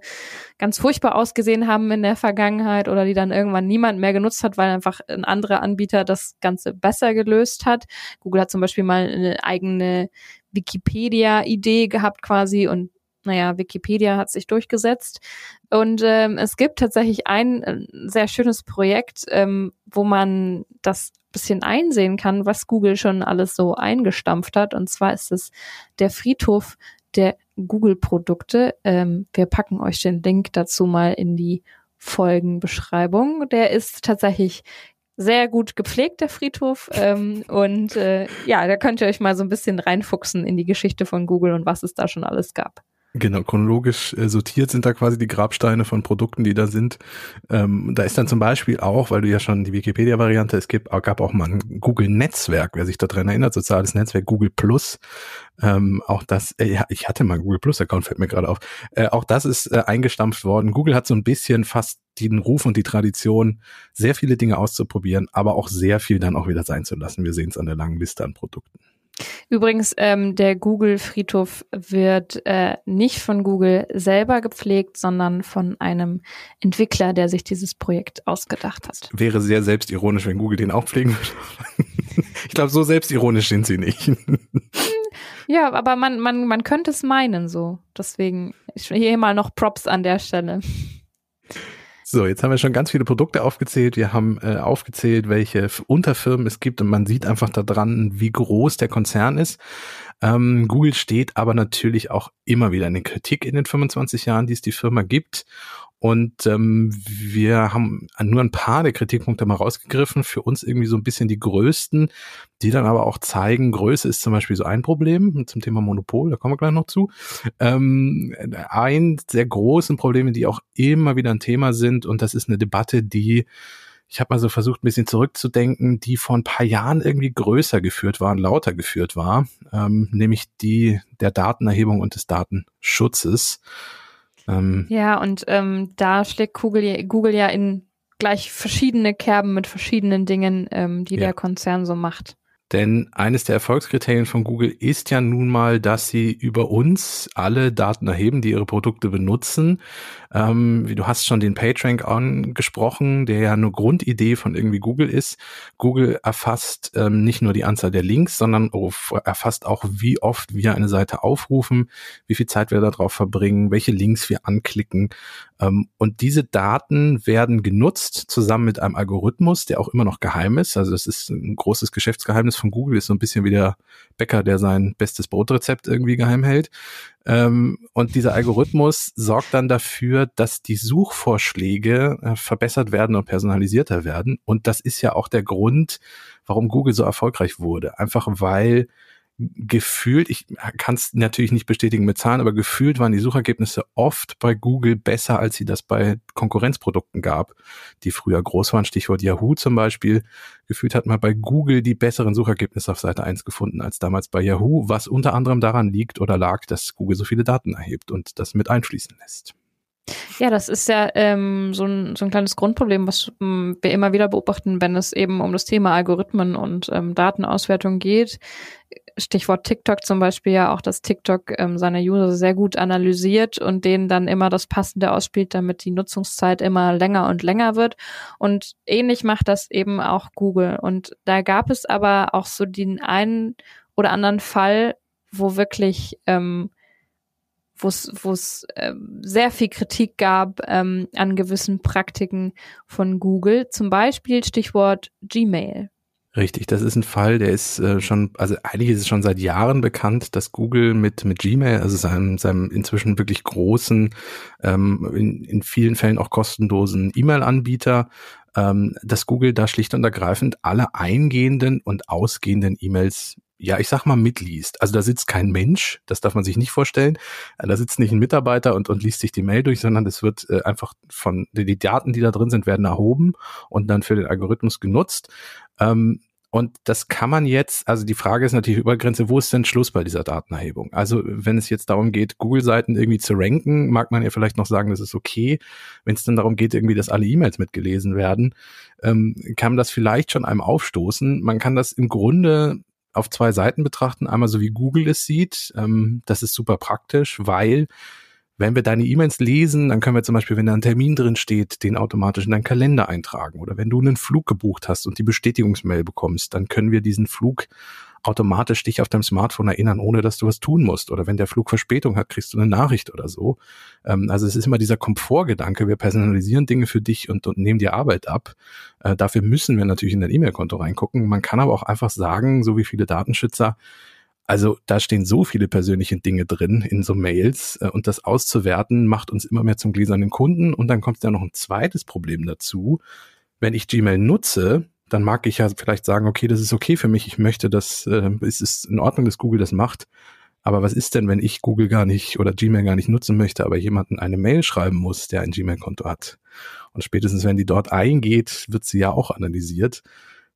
[SPEAKER 1] ganz furchtbar ausgesehen haben in der Vergangenheit oder die dann irgendwann niemand mehr genutzt hat, weil einfach ein anderer Anbieter das Ganze besser gelöst hat. Google hat zum Beispiel mal eine eigene Wikipedia-Idee gehabt quasi und naja, Wikipedia hat sich durchgesetzt. Und ähm, es gibt tatsächlich ein äh, sehr schönes Projekt, ähm, wo man das bisschen einsehen kann, was Google schon alles so eingestampft hat. Und zwar ist es der Friedhof der Google-Produkte. Ähm, wir packen euch den Link dazu mal in die Folgenbeschreibung. Der ist tatsächlich sehr gut gepflegt, der Friedhof. Ähm, und äh, ja, da könnt ihr euch mal so ein bisschen reinfuchsen in die Geschichte von Google und was es da schon alles gab.
[SPEAKER 2] Genau, chronologisch äh, sortiert sind da quasi die Grabsteine von Produkten, die da sind. Ähm, da ist dann zum Beispiel auch, weil du ja schon die Wikipedia-Variante, es gibt, gab auch mal ein Google-Netzwerk, wer sich daran erinnert, soziales Netzwerk Google Plus. Ähm, auch das, äh, ich hatte mal Google Plus-Account, fällt mir gerade auf. Äh, auch das ist äh, eingestampft worden. Google hat so ein bisschen fast den Ruf und die Tradition, sehr viele Dinge auszuprobieren, aber auch sehr viel dann auch wieder sein zu lassen. Wir sehen es an der langen Liste an Produkten.
[SPEAKER 1] Übrigens, ähm, der Google-Friedhof wird äh, nicht von Google selber gepflegt, sondern von einem Entwickler, der sich dieses Projekt ausgedacht hat.
[SPEAKER 2] Wäre sehr selbstironisch, wenn Google den auch pflegen würde. ich glaube, so selbstironisch sind sie nicht.
[SPEAKER 1] ja, aber man, man, man könnte es meinen so. Deswegen hier mal noch Props an der Stelle.
[SPEAKER 2] So, jetzt haben wir schon ganz viele Produkte aufgezählt. Wir haben äh, aufgezählt, welche Unterfirmen es gibt und man sieht einfach daran, wie groß der Konzern ist. Ähm, Google steht aber natürlich auch immer wieder in der Kritik in den 25 Jahren, die es die Firma gibt. Und ähm, wir haben nur ein paar der Kritikpunkte mal rausgegriffen, für uns irgendwie so ein bisschen die größten, die dann aber auch zeigen, Größe ist zum Beispiel so ein Problem zum Thema Monopol, da kommen wir gleich noch zu. Ähm, ein sehr großen Probleme, die auch immer wieder ein Thema sind, und das ist eine Debatte, die ich habe mal so versucht, ein bisschen zurückzudenken, die vor ein paar Jahren irgendwie größer geführt war und lauter geführt war, ähm, nämlich die der Datenerhebung und des Datenschutzes.
[SPEAKER 1] Ähm, ja, und ähm, da schlägt Google, Google ja in gleich verschiedene Kerben mit verschiedenen Dingen, ähm, die ja. der Konzern so macht.
[SPEAKER 2] Denn eines der Erfolgskriterien von Google ist ja nun mal, dass sie über uns alle Daten erheben, die ihre Produkte benutzen. Ähm, du hast schon den PageRank angesprochen, der ja eine Grundidee von irgendwie Google ist. Google erfasst ähm, nicht nur die Anzahl der Links, sondern erfasst auch, wie oft wir eine Seite aufrufen, wie viel Zeit wir darauf verbringen, welche Links wir anklicken. Ähm, und diese Daten werden genutzt zusammen mit einem Algorithmus, der auch immer noch geheim ist. Also das ist ein großes Geschäftsgeheimnis von Google, ist so ein bisschen wie der Bäcker, der sein bestes Brotrezept irgendwie geheim hält. Ähm, und dieser Algorithmus sorgt dann dafür, dass die Suchvorschläge äh, verbessert werden und personalisierter werden. Und das ist ja auch der Grund, warum Google so erfolgreich wurde. Einfach weil gefühlt, ich kann es natürlich nicht bestätigen mit Zahlen, aber gefühlt waren die Suchergebnisse oft bei Google besser, als sie das bei Konkurrenzprodukten gab, die früher groß waren. Stichwort Yahoo zum Beispiel. Gefühlt hat man bei Google die besseren Suchergebnisse auf Seite 1 gefunden als damals bei Yahoo, was unter anderem daran liegt oder lag, dass Google so viele Daten erhebt und das mit einfließen lässt.
[SPEAKER 1] Ja, das ist ja ähm, so, ein, so ein kleines Grundproblem, was ähm, wir immer wieder beobachten, wenn es eben um das Thema Algorithmen und ähm, Datenauswertung geht. Stichwort TikTok zum Beispiel ja auch, dass TikTok ähm, seine User sehr gut analysiert und denen dann immer das Passende ausspielt, damit die Nutzungszeit immer länger und länger wird. Und ähnlich macht das eben auch Google. Und da gab es aber auch so den einen oder anderen Fall, wo wirklich ähm, wo es ähm, sehr viel Kritik gab ähm, an gewissen Praktiken von Google, zum Beispiel Stichwort Gmail.
[SPEAKER 2] Richtig, das ist ein Fall, der ist äh, schon, also eigentlich ist es schon seit Jahren bekannt, dass Google mit mit Gmail, also seinem seinem inzwischen wirklich großen, ähm, in, in vielen Fällen auch kostenlosen E-Mail-Anbieter, ähm, dass Google da schlicht und ergreifend alle eingehenden und ausgehenden E-Mails ja, ich sag mal, mitliest. Also da sitzt kein Mensch, das darf man sich nicht vorstellen. Äh, da sitzt nicht ein Mitarbeiter und, und liest sich die Mail durch, sondern es wird äh, einfach von, die Daten, die da drin sind, werden erhoben und dann für den Algorithmus genutzt. Ähm, und das kann man jetzt, also die Frage ist natürlich über Grenze, wo ist denn Schluss bei dieser Datenerhebung? Also wenn es jetzt darum geht, Google-Seiten irgendwie zu ranken, mag man ja vielleicht noch sagen, das ist okay. Wenn es dann darum geht, irgendwie, dass alle E-Mails mitgelesen werden, ähm, kann das vielleicht schon einem aufstoßen. Man kann das im Grunde auf zwei Seiten betrachten. Einmal so wie Google es sieht. Ähm, das ist super praktisch, weil wenn wir deine E-Mails lesen, dann können wir zum Beispiel, wenn da ein Termin drin steht, den automatisch in deinen Kalender eintragen. Oder wenn du einen Flug gebucht hast und die Bestätigungsmail bekommst, dann können wir diesen Flug automatisch dich auf deinem Smartphone erinnern, ohne dass du was tun musst. Oder wenn der Flug Verspätung hat, kriegst du eine Nachricht oder so. Ähm, also es ist immer dieser Komfortgedanke, wir personalisieren Dinge für dich und, und nehmen dir Arbeit ab. Äh, dafür müssen wir natürlich in dein E-Mail-Konto reingucken. Man kann aber auch einfach sagen, so wie viele Datenschützer, also da stehen so viele persönliche Dinge drin in so Mails äh, und das auszuwerten macht uns immer mehr zum gläsernen Kunden und dann kommt ja noch ein zweites Problem dazu. Wenn ich Gmail nutze, dann mag ich ja vielleicht sagen, okay, das ist okay für mich, ich möchte das, äh, es ist in Ordnung, dass Google das macht. Aber was ist denn, wenn ich Google gar nicht oder Gmail gar nicht nutzen möchte, aber jemanden eine Mail schreiben muss, der ein Gmail-Konto hat? Und spätestens, wenn die dort eingeht, wird sie ja auch analysiert.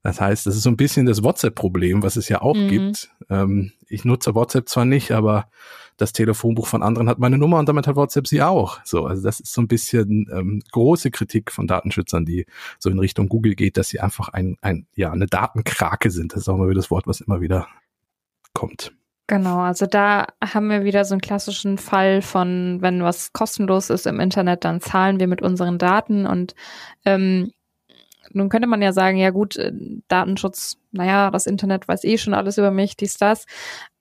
[SPEAKER 2] Das heißt, das ist so ein bisschen das WhatsApp-Problem, was es ja auch mhm. gibt. Ähm, ich nutze WhatsApp zwar nicht, aber das Telefonbuch von anderen hat meine Nummer und damit hat WhatsApp sie auch. So, also das ist so ein bisschen ähm, große Kritik von Datenschützern, die so in Richtung Google geht, dass sie einfach ein, ein ja eine Datenkrake sind. Das ist auch mal wieder das Wort, was immer wieder kommt.
[SPEAKER 1] Genau, also da haben wir wieder so einen klassischen Fall von, wenn was kostenlos ist im Internet, dann zahlen wir mit unseren Daten und ähm, nun könnte man ja sagen, ja gut, äh, Datenschutz, naja, das Internet weiß eh schon alles über mich, dies, das.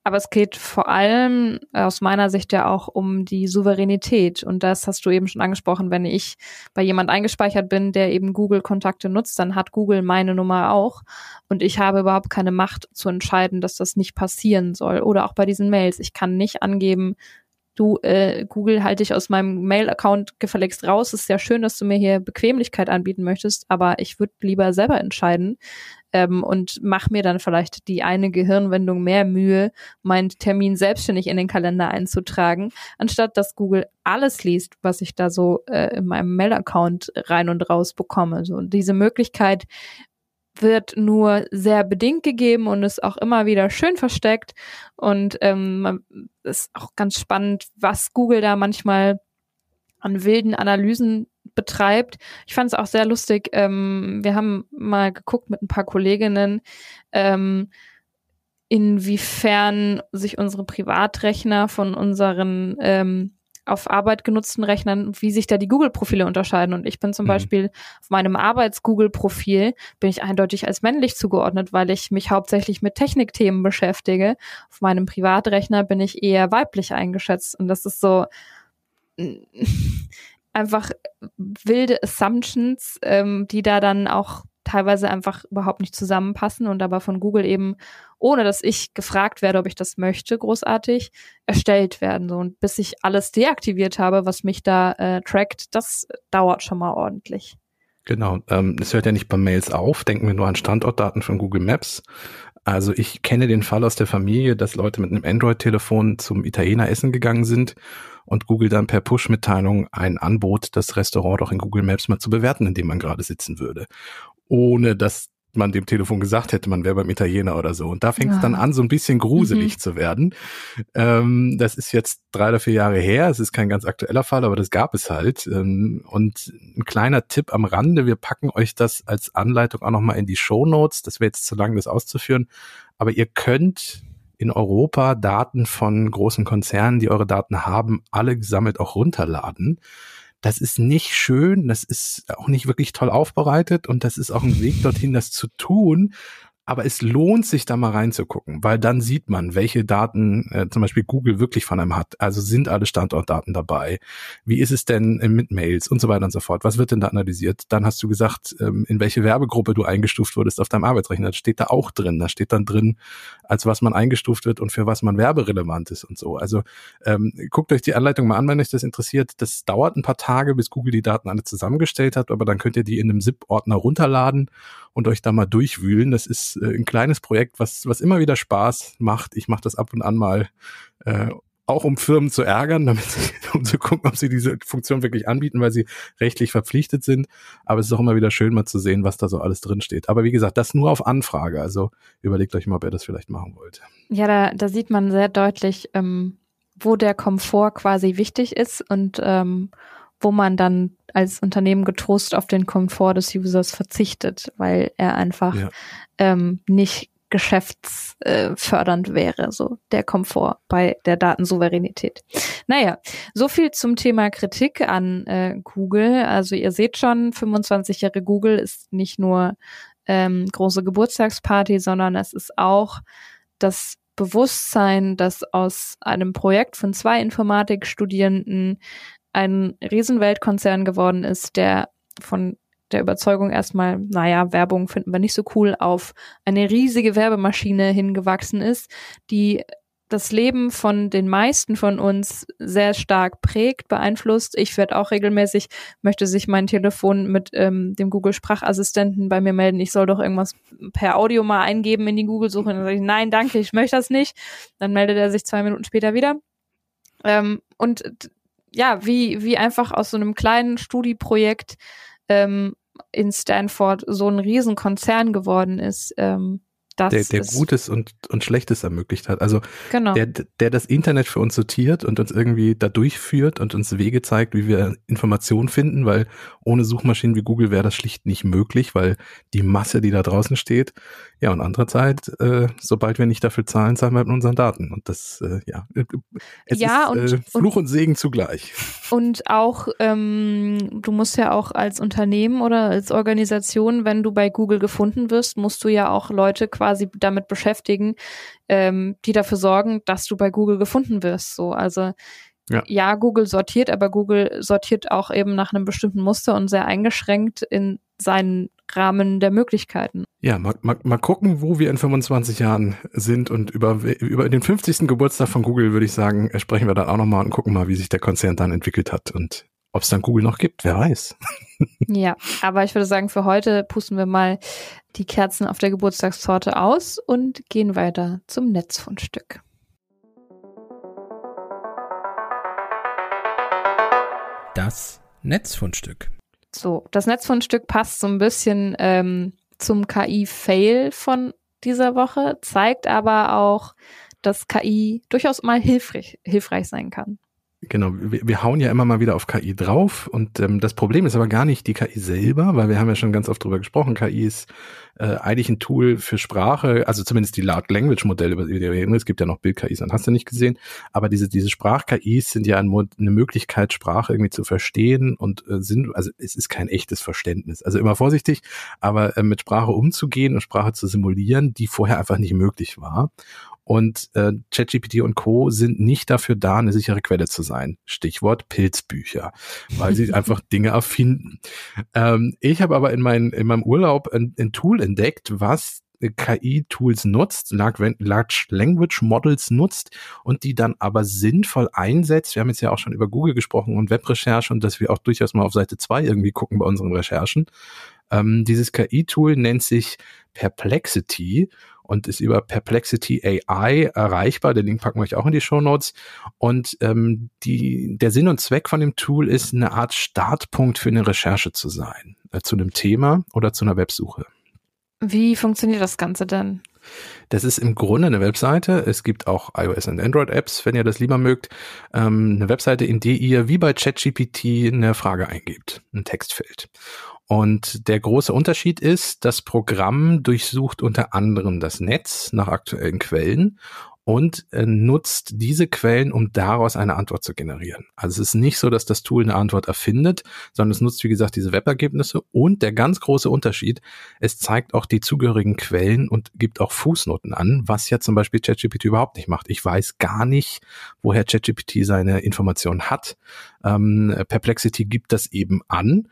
[SPEAKER 1] Aber es geht vor allem aus meiner Sicht ja auch um die Souveränität. Und das hast du eben schon angesprochen. Wenn ich bei jemand eingespeichert bin, der eben Google-Kontakte nutzt, dann hat Google meine Nummer auch. Und ich habe überhaupt keine Macht zu entscheiden, dass das nicht passieren soll. Oder auch bei diesen Mails. Ich kann nicht angeben, du, äh, Google, halte ich aus meinem Mail-Account gefälligst raus. Ist ja schön, dass du mir hier Bequemlichkeit anbieten möchtest, aber ich würde lieber selber entscheiden ähm, und mach mir dann vielleicht die eine Gehirnwendung mehr Mühe, meinen Termin selbstständig in den Kalender einzutragen, anstatt dass Google alles liest, was ich da so äh, in meinem Mail-Account rein und raus bekomme. So, und diese Möglichkeit wird nur sehr bedingt gegeben und ist auch immer wieder schön versteckt. Und ähm, ist auch ganz spannend, was Google da manchmal an wilden Analysen betreibt. Ich fand es auch sehr lustig. Ähm, wir haben mal geguckt mit ein paar Kolleginnen, ähm, inwiefern sich unsere Privatrechner von unseren ähm, auf Arbeit genutzten Rechnern, wie sich da die Google-Profile unterscheiden. Und ich bin zum mhm. Beispiel auf meinem Arbeits-Google-Profil bin ich eindeutig als männlich zugeordnet, weil ich mich hauptsächlich mit Technikthemen beschäftige. Auf meinem Privatrechner bin ich eher weiblich eingeschätzt. Und das ist so einfach wilde Assumptions, ähm, die da dann auch teilweise einfach überhaupt nicht zusammenpassen und aber von Google eben, ohne dass ich gefragt werde, ob ich das möchte, großartig erstellt werden. So. Und bis ich alles deaktiviert habe, was mich da äh, trackt, das dauert schon mal ordentlich.
[SPEAKER 2] Genau, ähm, es hört ja nicht bei Mails auf, denken wir nur an Standortdaten von Google Maps. Also ich kenne den Fall aus der Familie, dass Leute mit einem Android-Telefon zum Italiener essen gegangen sind und Google dann per Push-Mitteilung ein Anbot, das Restaurant doch in Google Maps mal zu bewerten, in dem man gerade sitzen würde ohne dass man dem Telefon gesagt hätte, man wäre beim Italiener oder so. Und da fängt es ja. dann an, so ein bisschen gruselig mhm. zu werden. Ähm, das ist jetzt drei oder vier Jahre her. Es ist kein ganz aktueller Fall, aber das gab es halt. Ähm, und ein kleiner Tipp am Rande. Wir packen euch das als Anleitung auch nochmal in die Show Notes. Das wäre jetzt zu lang, das auszuführen. Aber ihr könnt in Europa Daten von großen Konzernen, die eure Daten haben, alle gesammelt auch runterladen. Das ist nicht schön, das ist auch nicht wirklich toll aufbereitet und das ist auch ein Weg dorthin, das zu tun. Aber es lohnt sich da mal reinzugucken, weil dann sieht man, welche Daten äh, zum Beispiel Google wirklich von einem hat. Also sind alle Standortdaten dabei? Wie ist es denn äh, mit Mails und so weiter und so fort? Was wird denn da analysiert? Dann hast du gesagt, ähm, in welche Werbegruppe du eingestuft wurdest auf deinem Arbeitsrechner. Das steht da auch drin. Da steht dann drin, als was man eingestuft wird und für was man werberelevant ist und so. Also ähm, guckt euch die Anleitung mal an, wenn euch das interessiert. Das dauert ein paar Tage, bis Google die Daten alle zusammengestellt hat, aber dann könnt ihr die in einem ZIP-Ordner runterladen und euch da mal durchwühlen. Das ist äh, ein kleines Projekt, was, was immer wieder Spaß macht. Ich mache das ab und an mal, äh, auch um Firmen zu ärgern, damit sie, um zu gucken, ob sie diese Funktion wirklich anbieten, weil sie rechtlich verpflichtet sind. Aber es ist auch immer wieder schön, mal zu sehen, was da so alles drin steht. Aber wie gesagt, das nur auf Anfrage. Also überlegt euch mal, ob ihr das vielleicht machen wollt.
[SPEAKER 1] Ja, da, da sieht man sehr deutlich, ähm, wo der Komfort quasi wichtig ist und ähm, wo man dann als Unternehmen getrost auf den Komfort des Users verzichtet, weil er einfach ja. ähm, nicht geschäftsfördernd wäre, so der Komfort bei der Datensouveränität. Naja, so viel zum Thema Kritik an äh, Google. Also ihr seht schon, 25 Jahre Google ist nicht nur ähm, große Geburtstagsparty, sondern es ist auch das Bewusstsein, dass aus einem Projekt von zwei Informatikstudierenden ein Riesenweltkonzern geworden ist, der von der Überzeugung erstmal, naja, Werbung finden wir nicht so cool, auf eine riesige Werbemaschine hingewachsen ist, die das Leben von den meisten von uns sehr stark prägt, beeinflusst. Ich werde auch regelmäßig, möchte sich mein Telefon mit ähm, dem Google-Sprachassistenten bei mir melden, ich soll doch irgendwas per Audio mal eingeben in die Google-Suche. Dann sage ich, nein, danke, ich möchte das nicht. Dann meldet er sich zwei Minuten später wieder. Ähm, und ja, wie, wie einfach aus so einem kleinen Studieprojekt ähm, in Stanford so ein Riesenkonzern geworden ist. Ähm,
[SPEAKER 2] das der, der Gutes und, und Schlechtes ermöglicht hat. Also genau. der, der das Internet für uns sortiert und uns irgendwie da durchführt und uns Wege zeigt, wie wir Informationen finden, weil ohne Suchmaschinen wie Google wäre das schlicht nicht möglich, weil die Masse, die da draußen steht, ja, und andererseits, äh, sobald wir nicht dafür zahlen, zahlen wir mit unseren Daten. Und das, äh, ja,
[SPEAKER 1] es ja, ist
[SPEAKER 2] und, äh, Fluch und, und, Segen zugleich.
[SPEAKER 1] Und auch, ähm, du musst ja auch als Unternehmen oder als Organisation, wenn du bei Google gefunden wirst, musst du ja auch Leute quasi quasi damit beschäftigen, ähm, die dafür sorgen, dass du bei Google gefunden wirst. So, also ja. ja, Google sortiert, aber Google sortiert auch eben nach einem bestimmten Muster und sehr eingeschränkt in seinen Rahmen der Möglichkeiten.
[SPEAKER 2] Ja, mal, mal, mal gucken, wo wir in 25 Jahren sind und über, über den 50. Geburtstag von Google würde ich sagen, sprechen wir dann auch nochmal und gucken mal, wie sich der Konzern dann entwickelt hat und ob es dann Google noch gibt, wer weiß.
[SPEAKER 1] ja, aber ich würde sagen, für heute pusten wir mal die Kerzen auf der Geburtstagstorte aus und gehen weiter zum Netzfundstück.
[SPEAKER 2] Das Netzfundstück.
[SPEAKER 1] So, das Netzfundstück passt so ein bisschen ähm, zum KI-Fail von dieser Woche, zeigt aber auch, dass KI durchaus mal hilfreich, hilfreich sein kann.
[SPEAKER 2] Genau, wir, wir hauen ja immer mal wieder auf KI drauf und ähm, das Problem ist aber gar nicht die KI selber, weil wir haben ja schon ganz oft drüber gesprochen, KI ist äh, eigentlich ein Tool für Sprache, also zumindest die Large Language Modelle, über die wir reden, es gibt ja noch Bild-KIs, dann hast du nicht gesehen, aber diese, diese Sprach-KIs sind ja ein, eine Möglichkeit, Sprache irgendwie zu verstehen und äh, sind, also es ist kein echtes Verständnis, also immer vorsichtig, aber äh, mit Sprache umzugehen und Sprache zu simulieren, die vorher einfach nicht möglich war und äh, ChatGPT und Co. sind nicht dafür da, eine sichere Quelle zu sein. Stichwort Pilzbücher, weil sie einfach Dinge erfinden. Ähm, ich habe aber in, mein, in meinem Urlaub ein, ein Tool entdeckt, was KI-Tools nutzt, Large Language Models nutzt und die dann aber sinnvoll einsetzt. Wir haben jetzt ja auch schon über Google gesprochen und Webrecherche und dass wir auch durchaus mal auf Seite zwei irgendwie gucken bei unseren Recherchen. Ähm, dieses KI-Tool nennt sich Perplexity und ist über Perplexity AI erreichbar. Den Link packen wir euch auch in die Show Notes. Und ähm, die, der Sinn und Zweck von dem Tool ist, eine Art Startpunkt für eine Recherche zu sein, äh, zu einem Thema oder zu einer Websuche.
[SPEAKER 1] Wie funktioniert das Ganze denn?
[SPEAKER 2] Das ist im Grunde eine Webseite. Es gibt auch iOS und Android Apps, wenn ihr das lieber mögt. Ähm, eine Webseite, in der ihr wie bei ChatGPT eine Frage eingebt, ein Textfeld. Und der große Unterschied ist, das Programm durchsucht unter anderem das Netz nach aktuellen Quellen und äh, nutzt diese Quellen, um daraus eine Antwort zu generieren. Also es ist nicht so, dass das Tool eine Antwort erfindet, sondern es nutzt, wie gesagt, diese Webergebnisse und der ganz große Unterschied, es zeigt auch die zugehörigen Quellen und gibt auch Fußnoten an, was ja zum Beispiel ChatGPT überhaupt nicht macht. Ich weiß gar nicht, woher ChatGPT seine Informationen hat. Ähm, Perplexity gibt das eben an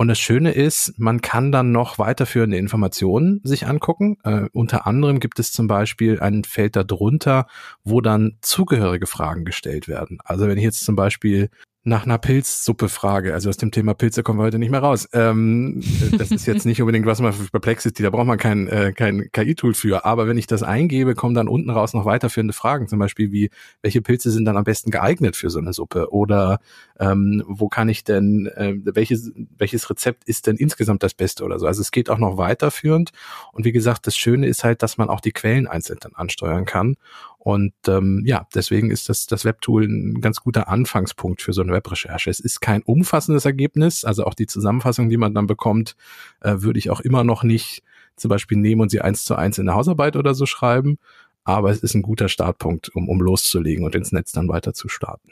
[SPEAKER 2] und das Schöne ist, man kann dann noch weiterführende Informationen sich angucken. Äh, unter anderem gibt es zum Beispiel ein Feld darunter, wo dann zugehörige Fragen gestellt werden. Also wenn ich jetzt zum Beispiel nach einer Pilzsuppe frage. Also aus dem Thema Pilze kommen wir heute nicht mehr raus. Ähm, das ist jetzt nicht unbedingt was man für Perplexity, da braucht man kein, äh, kein KI-Tool für. Aber wenn ich das eingebe, kommen dann unten raus noch weiterführende Fragen. Zum Beispiel wie, welche Pilze sind dann am besten geeignet für so eine Suppe? Oder ähm, wo kann ich denn, äh, welches, welches Rezept ist denn insgesamt das Beste oder so? Also es geht auch noch weiterführend. Und wie gesagt, das Schöne ist halt, dass man auch die Quellen einzeln dann ansteuern kann. Und ähm, ja, deswegen ist das, das Webtool ein ganz guter Anfangspunkt für so eine Webrecherche. Es ist kein umfassendes Ergebnis, also auch die Zusammenfassung, die man dann bekommt, äh, würde ich auch immer noch nicht zum Beispiel nehmen und sie eins zu eins in der Hausarbeit oder so schreiben. Aber es ist ein guter Startpunkt, um, um loszulegen und ins Netz dann weiter zu starten.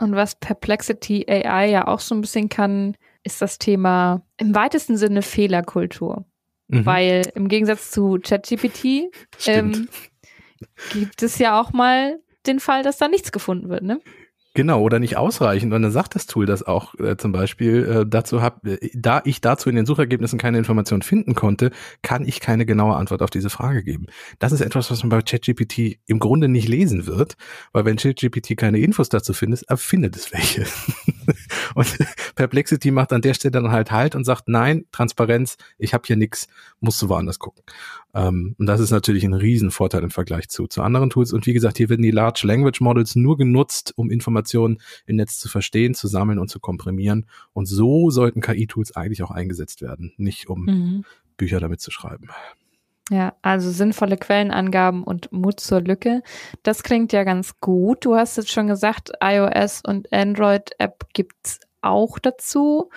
[SPEAKER 1] Und was Perplexity AI ja auch so ein bisschen kann, ist das Thema im weitesten Sinne Fehlerkultur. Mhm. Weil im Gegensatz zu ChatGPT ähm, gibt es ja auch mal den Fall, dass da nichts gefunden wird, ne?
[SPEAKER 2] Genau, oder nicht ausreichend. Und dann sagt das Tool das auch äh, zum Beispiel, äh, dazu hab, äh, da ich dazu in den Suchergebnissen keine Informationen finden konnte, kann ich keine genaue Antwort auf diese Frage geben. Das ist etwas, was man bei ChatGPT im Grunde nicht lesen wird, weil wenn ChatGPT keine Infos dazu findet, erfindet es welche. und Perplexity macht an der Stelle dann halt halt und sagt, nein, Transparenz, ich habe hier nichts, musst du woanders gucken. Ähm, und das ist natürlich ein Riesenvorteil im Vergleich zu, zu anderen Tools. Und wie gesagt, hier werden die Large Language Models nur genutzt, um Informationen im Netz zu verstehen, zu sammeln und zu komprimieren. Und so sollten KI-Tools eigentlich auch eingesetzt werden, nicht um mhm. Bücher damit zu schreiben.
[SPEAKER 1] Ja, also sinnvolle Quellenangaben und Mut zur Lücke. Das klingt ja ganz gut. Du hast jetzt schon gesagt, iOS und Android App gibt's auch dazu.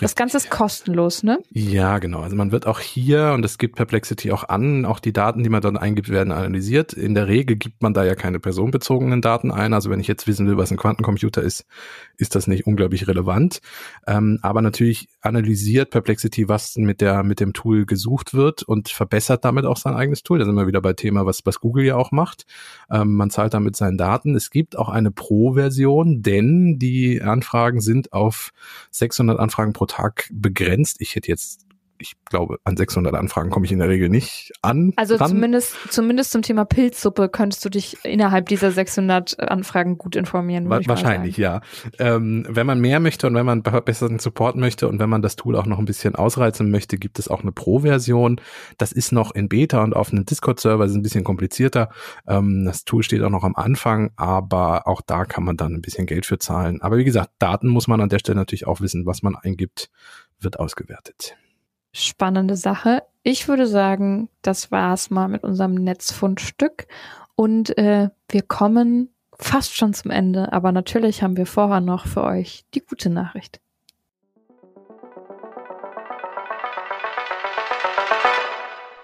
[SPEAKER 1] Das Ganze ist kostenlos, ne?
[SPEAKER 2] Ja, genau. Also man wird auch hier, und das gibt Perplexity auch an, auch die Daten, die man dann eingibt, werden analysiert. In der Regel gibt man da ja keine personenbezogenen Daten ein. Also wenn ich jetzt wissen will, was ein Quantencomputer ist, ist das nicht unglaublich relevant. Ähm, aber natürlich analysiert Perplexity, was mit der, mit dem Tool gesucht wird und verbessert damit auch sein eigenes Tool. Da sind wir wieder bei Thema, was, was Google ja auch macht. Ähm, man zahlt damit seinen Daten. Es gibt auch eine Pro-Version, denn die Anfragen sind auf 600 Anfragen pro Tag begrenzt. Ich hätte jetzt ich glaube, an 600 Anfragen komme ich in der Regel nicht an.
[SPEAKER 1] Also ran. zumindest, zumindest zum Thema Pilzsuppe könntest du dich innerhalb dieser 600 Anfragen gut informieren.
[SPEAKER 2] Wa wahrscheinlich, ja. Ähm, wenn man mehr möchte und wenn man besseren Support möchte und wenn man das Tool auch noch ein bisschen ausreizen möchte, gibt es auch eine Pro-Version. Das ist noch in Beta und auf einem Discord-Server ist ein bisschen komplizierter. Ähm, das Tool steht auch noch am Anfang, aber auch da kann man dann ein bisschen Geld für zahlen. Aber wie gesagt, Daten muss man an der Stelle natürlich auch wissen, was man eingibt, wird ausgewertet
[SPEAKER 1] spannende Sache. Ich würde sagen, das war's mal mit unserem Netzfundstück und äh, wir kommen fast schon zum Ende, aber natürlich haben wir vorher noch für euch die gute Nachricht.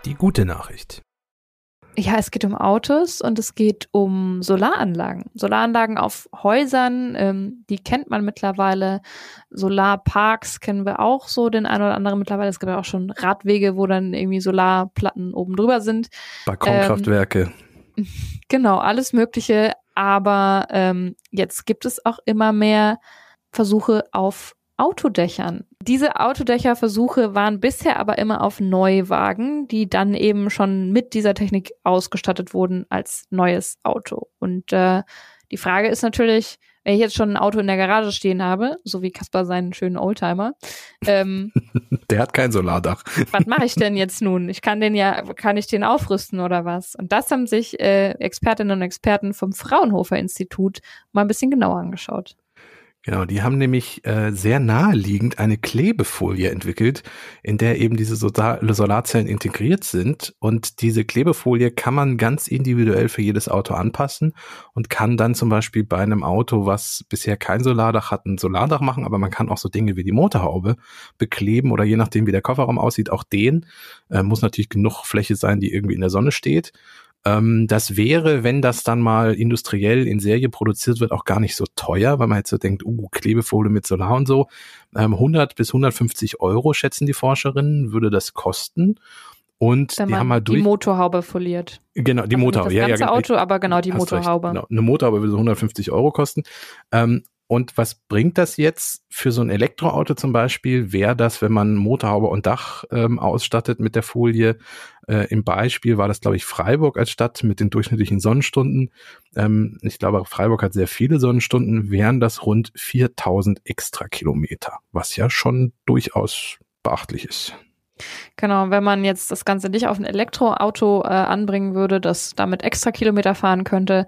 [SPEAKER 2] Die gute Nachricht.
[SPEAKER 1] Ja, es geht um Autos und es geht um Solaranlagen. Solaranlagen auf Häusern, ähm, die kennt man mittlerweile. Solarparks kennen wir auch so, den einen oder anderen mittlerweile. Es gibt ja auch schon Radwege, wo dann irgendwie Solarplatten oben drüber sind.
[SPEAKER 2] Balkonkraftwerke.
[SPEAKER 1] Ähm, genau, alles Mögliche. Aber ähm, jetzt gibt es auch immer mehr Versuche auf Autodächern. Diese Autodächerversuche waren bisher aber immer auf Neuwagen, die dann eben schon mit dieser Technik ausgestattet wurden als neues Auto. Und äh, die Frage ist natürlich, wenn ich jetzt schon ein Auto in der Garage stehen habe, so wie Kaspar seinen schönen Oldtimer, ähm,
[SPEAKER 2] der hat kein Solardach.
[SPEAKER 1] was mache ich denn jetzt nun? Ich kann den ja, kann ich den aufrüsten oder was? Und das haben sich äh, Expertinnen und Experten vom Fraunhofer Institut mal ein bisschen genauer angeschaut.
[SPEAKER 2] Genau, die haben nämlich äh, sehr naheliegend eine Klebefolie entwickelt, in der eben diese Solarzellen integriert sind. Und diese Klebefolie kann man ganz individuell für jedes Auto anpassen und kann dann zum Beispiel bei einem Auto, was bisher kein Solardach hat, ein Solardach machen. Aber man kann auch so Dinge wie die Motorhaube bekleben oder je nachdem, wie der Kofferraum aussieht, auch den. Äh, muss natürlich genug Fläche sein, die irgendwie in der Sonne steht. Ähm, das wäre, wenn das dann mal industriell in Serie produziert wird, auch gar nicht so teuer, weil man jetzt so denkt, uh, Klebefolie mit Solar und so. Ähm, 100 bis 150 Euro schätzen die Forscherinnen, würde das kosten. Und
[SPEAKER 1] Wenn
[SPEAKER 2] die haben halt
[SPEAKER 1] durch. Die Motorhaube foliert.
[SPEAKER 2] Genau, die also Motorhaube.
[SPEAKER 1] Das ganze
[SPEAKER 2] ja,
[SPEAKER 1] ja, Auto, aber genau die Motorhaube.
[SPEAKER 2] Genau. Eine Motorhaube würde so 150 Euro kosten. Ähm, und was bringt das jetzt für so ein Elektroauto zum Beispiel? Wäre das, wenn man Motorhaube und Dach ähm, ausstattet mit der Folie? Äh, Im Beispiel war das, glaube ich, Freiburg als Stadt mit den durchschnittlichen Sonnenstunden. Ähm, ich glaube, Freiburg hat sehr viele Sonnenstunden. Wären das rund 4000 extra Kilometer, was ja schon durchaus beachtlich ist.
[SPEAKER 1] Genau, wenn man jetzt das Ganze nicht auf ein Elektroauto äh, anbringen würde, das damit extra Kilometer fahren könnte,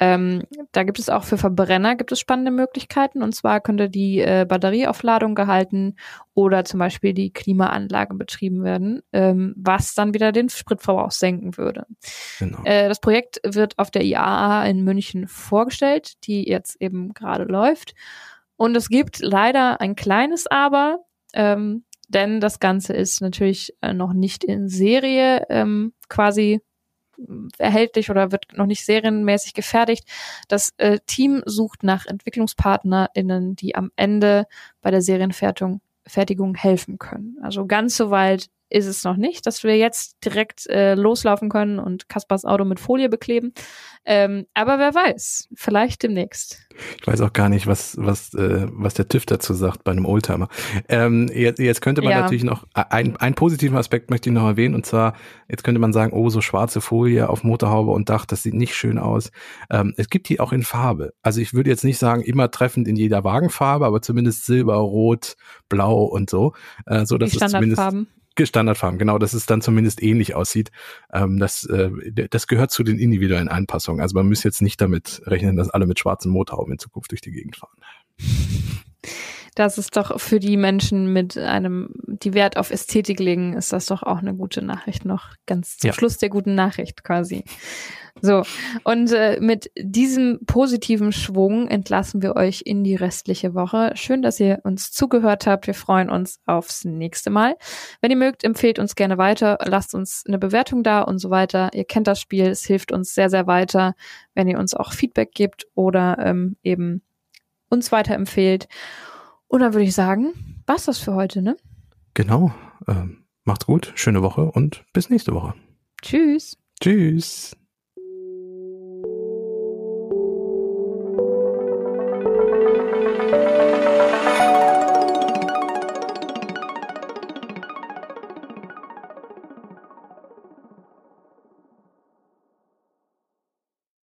[SPEAKER 1] ähm, da gibt es auch für Verbrenner gibt es spannende Möglichkeiten. Und zwar könnte die äh, Batterieaufladung gehalten oder zum Beispiel die Klimaanlage betrieben werden, ähm, was dann wieder den Spritverbrauch senken würde. Genau. Äh, das Projekt wird auf der IAA in München vorgestellt, die jetzt eben gerade läuft. Und es gibt leider ein kleines Aber. Ähm, denn das Ganze ist natürlich äh, noch nicht in Serie ähm, quasi erhältlich oder wird noch nicht serienmäßig gefertigt. Das äh, Team sucht nach EntwicklungspartnerInnen, die am Ende bei der Serienfertigung Fertigung helfen können. Also ganz so weit ist es noch nicht, dass wir jetzt direkt äh, loslaufen können und Kaspars Auto mit Folie bekleben. Ähm, aber wer weiß, vielleicht demnächst.
[SPEAKER 2] Ich weiß auch gar nicht, was, was, äh, was der TÜV dazu sagt bei einem Oldtimer. Ähm, jetzt, jetzt könnte man ja. natürlich noch, ein, einen positiven Aspekt möchte ich noch erwähnen, und zwar, jetzt könnte man sagen, oh, so schwarze Folie auf Motorhaube und Dach, das sieht nicht schön aus. Ähm, es gibt die auch in Farbe. Also ich würde jetzt nicht sagen, immer treffend in jeder Wagenfarbe, aber zumindest Silber, Rot, Blau und so. Äh, so dass
[SPEAKER 1] die es zumindest
[SPEAKER 2] Standardfarben, genau, dass es dann zumindest ähnlich aussieht. Ähm, das, äh, das gehört zu den individuellen Anpassungen. Also man muss jetzt nicht damit rechnen, dass alle mit schwarzen Motorhauben in Zukunft durch die Gegend fahren.
[SPEAKER 1] Das ist doch für die Menschen mit einem, die Wert auf Ästhetik legen, ist das doch auch eine gute Nachricht noch. Ganz zum
[SPEAKER 2] Ja.
[SPEAKER 1] Schluss der guten Nachricht quasi. So, und äh, mit diesem positiven Schwung entlassen wir euch in die restliche Woche. Schön, dass ihr uns zugehört habt. Wir freuen uns aufs nächste Mal. Wenn ihr mögt, empfehlt uns gerne weiter, lasst uns eine Bewertung da und so weiter. Ihr kennt das Spiel, es hilft uns sehr, sehr weiter, wenn ihr uns auch Feedback gebt oder ähm, eben uns weiterempfehlt. Und dann würde ich sagen, war's das für heute, ne?
[SPEAKER 2] Genau. Ähm, macht's gut, schöne Woche und bis nächste Woche.
[SPEAKER 1] Tschüss.
[SPEAKER 2] Tschüss.